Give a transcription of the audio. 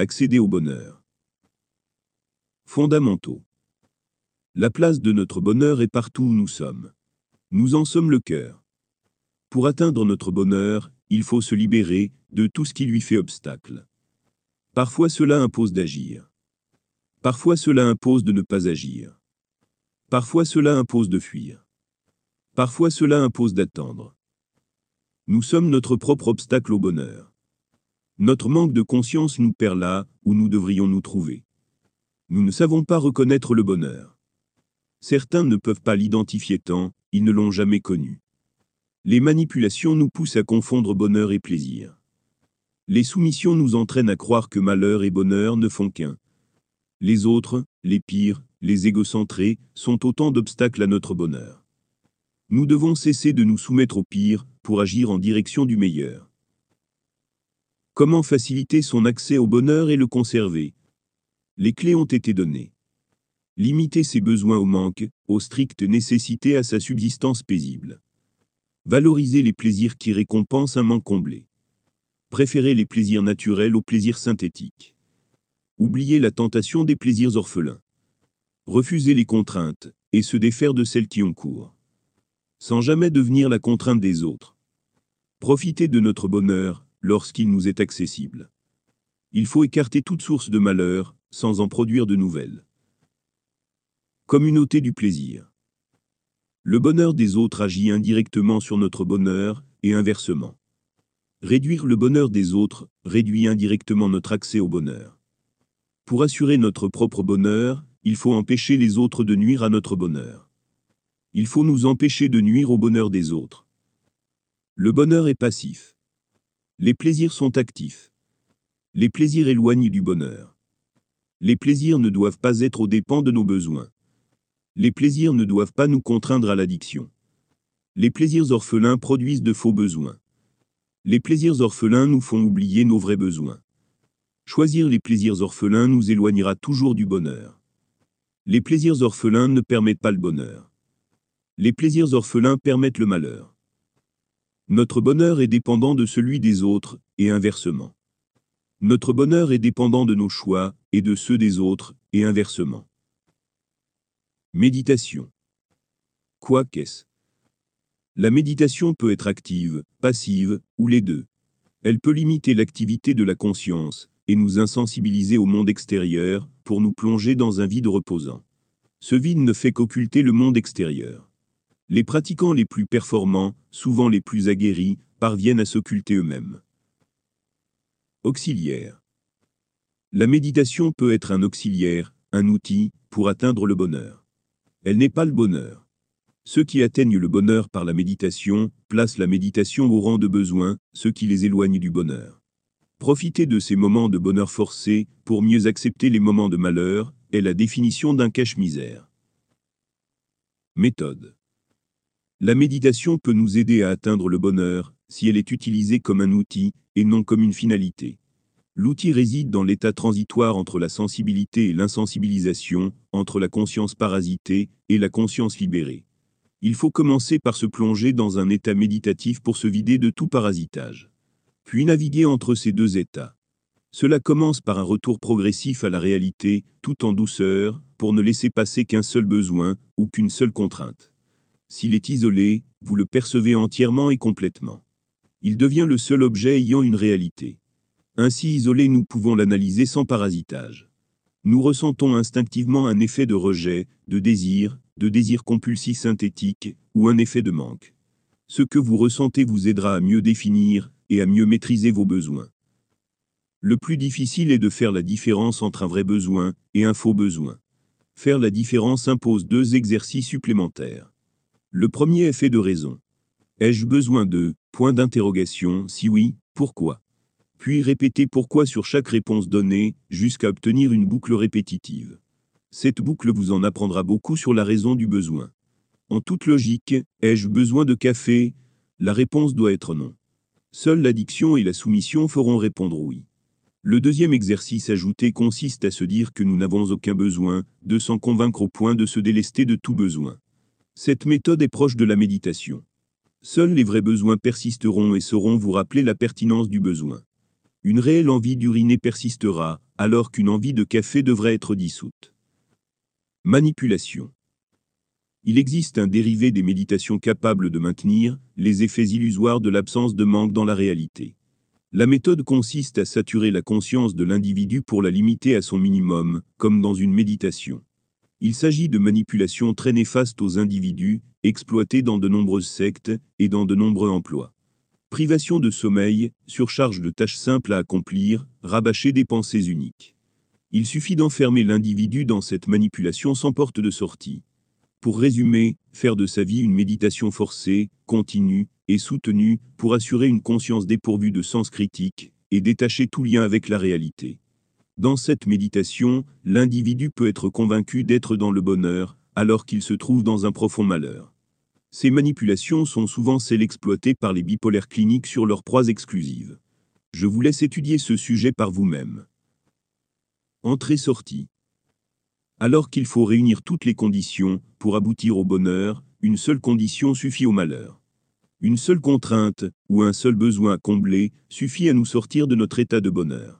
accéder au bonheur. Fondamentaux. La place de notre bonheur est partout où nous sommes. Nous en sommes le cœur. Pour atteindre notre bonheur, il faut se libérer de tout ce qui lui fait obstacle. Parfois cela impose d'agir. Parfois cela impose de ne pas agir. Parfois cela impose de fuir. Parfois cela impose d'attendre. Nous sommes notre propre obstacle au bonheur. Notre manque de conscience nous perd là où nous devrions nous trouver. Nous ne savons pas reconnaître le bonheur. Certains ne peuvent pas l'identifier tant, ils ne l'ont jamais connu. Les manipulations nous poussent à confondre bonheur et plaisir. Les soumissions nous entraînent à croire que malheur et bonheur ne font qu'un. Les autres, les pires, les égocentrés, sont autant d'obstacles à notre bonheur. Nous devons cesser de nous soumettre au pire pour agir en direction du meilleur. Comment faciliter son accès au bonheur et le conserver? Les clés ont été données. Limiter ses besoins au manque, aux strictes nécessités à sa subsistance paisible. Valoriser les plaisirs qui récompensent un manque comblé. Préférer les plaisirs naturels aux plaisirs synthétiques. Oublier la tentation des plaisirs orphelins. Refuser les contraintes, et se défaire de celles qui ont cours. Sans jamais devenir la contrainte des autres. Profiter de notre bonheur, lorsqu'il nous est accessible. Il faut écarter toute source de malheur, sans en produire de nouvelles. Communauté du plaisir. Le bonheur des autres agit indirectement sur notre bonheur, et inversement. Réduire le bonheur des autres réduit indirectement notre accès au bonheur. Pour assurer notre propre bonheur, il faut empêcher les autres de nuire à notre bonheur. Il faut nous empêcher de nuire au bonheur des autres. Le bonheur est passif. Les plaisirs sont actifs. Les plaisirs éloignent du bonheur. Les plaisirs ne doivent pas être aux dépens de nos besoins. Les plaisirs ne doivent pas nous contraindre à l'addiction. Les plaisirs orphelins produisent de faux besoins. Les plaisirs orphelins nous font oublier nos vrais besoins. Choisir les plaisirs orphelins nous éloignera toujours du bonheur. Les plaisirs orphelins ne permettent pas le bonheur. Les plaisirs orphelins permettent le malheur. Notre bonheur est dépendant de celui des autres, et inversement. Notre bonheur est dépendant de nos choix, et de ceux des autres, et inversement. Méditation. Quoi qu'est-ce La méditation peut être active, passive, ou les deux. Elle peut limiter l'activité de la conscience, et nous insensibiliser au monde extérieur, pour nous plonger dans un vide reposant. Ce vide ne fait qu'occulter le monde extérieur. Les pratiquants les plus performants, souvent les plus aguerris, parviennent à s'occulter eux-mêmes. Auxiliaire. La méditation peut être un auxiliaire, un outil, pour atteindre le bonheur. Elle n'est pas le bonheur. Ceux qui atteignent le bonheur par la méditation placent la méditation au rang de besoin, ce qui les éloigne du bonheur. Profiter de ces moments de bonheur forcé pour mieux accepter les moments de malheur est la définition d'un cache-misère. Méthode. La méditation peut nous aider à atteindre le bonheur si elle est utilisée comme un outil et non comme une finalité. L'outil réside dans l'état transitoire entre la sensibilité et l'insensibilisation, entre la conscience parasitée et la conscience libérée. Il faut commencer par se plonger dans un état méditatif pour se vider de tout parasitage. Puis naviguer entre ces deux états. Cela commence par un retour progressif à la réalité, tout en douceur, pour ne laisser passer qu'un seul besoin, ou qu'une seule contrainte. S'il est isolé, vous le percevez entièrement et complètement. Il devient le seul objet ayant une réalité. Ainsi isolé nous pouvons l'analyser sans parasitage. Nous ressentons instinctivement un effet de rejet, de désir, de désir compulsif synthétique, ou un effet de manque. Ce que vous ressentez vous aidera à mieux définir, et à mieux maîtriser vos besoins. Le plus difficile est de faire la différence entre un vrai besoin, et un faux besoin. Faire la différence impose deux exercices supplémentaires. Le premier fait de raison. Ai-je besoin de? Point d'interrogation, si oui, pourquoi? Puis répétez pourquoi sur chaque réponse donnée, jusqu'à obtenir une boucle répétitive. Cette boucle vous en apprendra beaucoup sur la raison du besoin. En toute logique, ai-je besoin de café? La réponse doit être non. Seule l'addiction et la soumission feront répondre oui. Le deuxième exercice ajouté consiste à se dire que nous n'avons aucun besoin, de s'en convaincre au point de se délester de tout besoin. Cette méthode est proche de la méditation. Seuls les vrais besoins persisteront et sauront vous rappeler la pertinence du besoin. Une réelle envie d'uriner persistera, alors qu'une envie de café devrait être dissoute. Manipulation. Il existe un dérivé des méditations capable de maintenir les effets illusoires de l'absence de manque dans la réalité. La méthode consiste à saturer la conscience de l'individu pour la limiter à son minimum, comme dans une méditation. Il s'agit de manipulations très néfastes aux individus, exploités dans de nombreuses sectes et dans de nombreux emplois. Privation de sommeil, surcharge de tâches simples à accomplir, rabâcher des pensées uniques. Il suffit d'enfermer l'individu dans cette manipulation sans porte de sortie. Pour résumer, faire de sa vie une méditation forcée, continue et soutenue pour assurer une conscience dépourvue de sens critique et détacher tout lien avec la réalité. Dans cette méditation, l'individu peut être convaincu d'être dans le bonheur, alors qu'il se trouve dans un profond malheur. Ces manipulations sont souvent celles exploitées par les bipolaires cliniques sur leurs proies exclusives. Je vous laisse étudier ce sujet par vous-même. Entrée-sortie. Alors qu'il faut réunir toutes les conditions pour aboutir au bonheur, une seule condition suffit au malheur. Une seule contrainte, ou un seul besoin à combler, suffit à nous sortir de notre état de bonheur.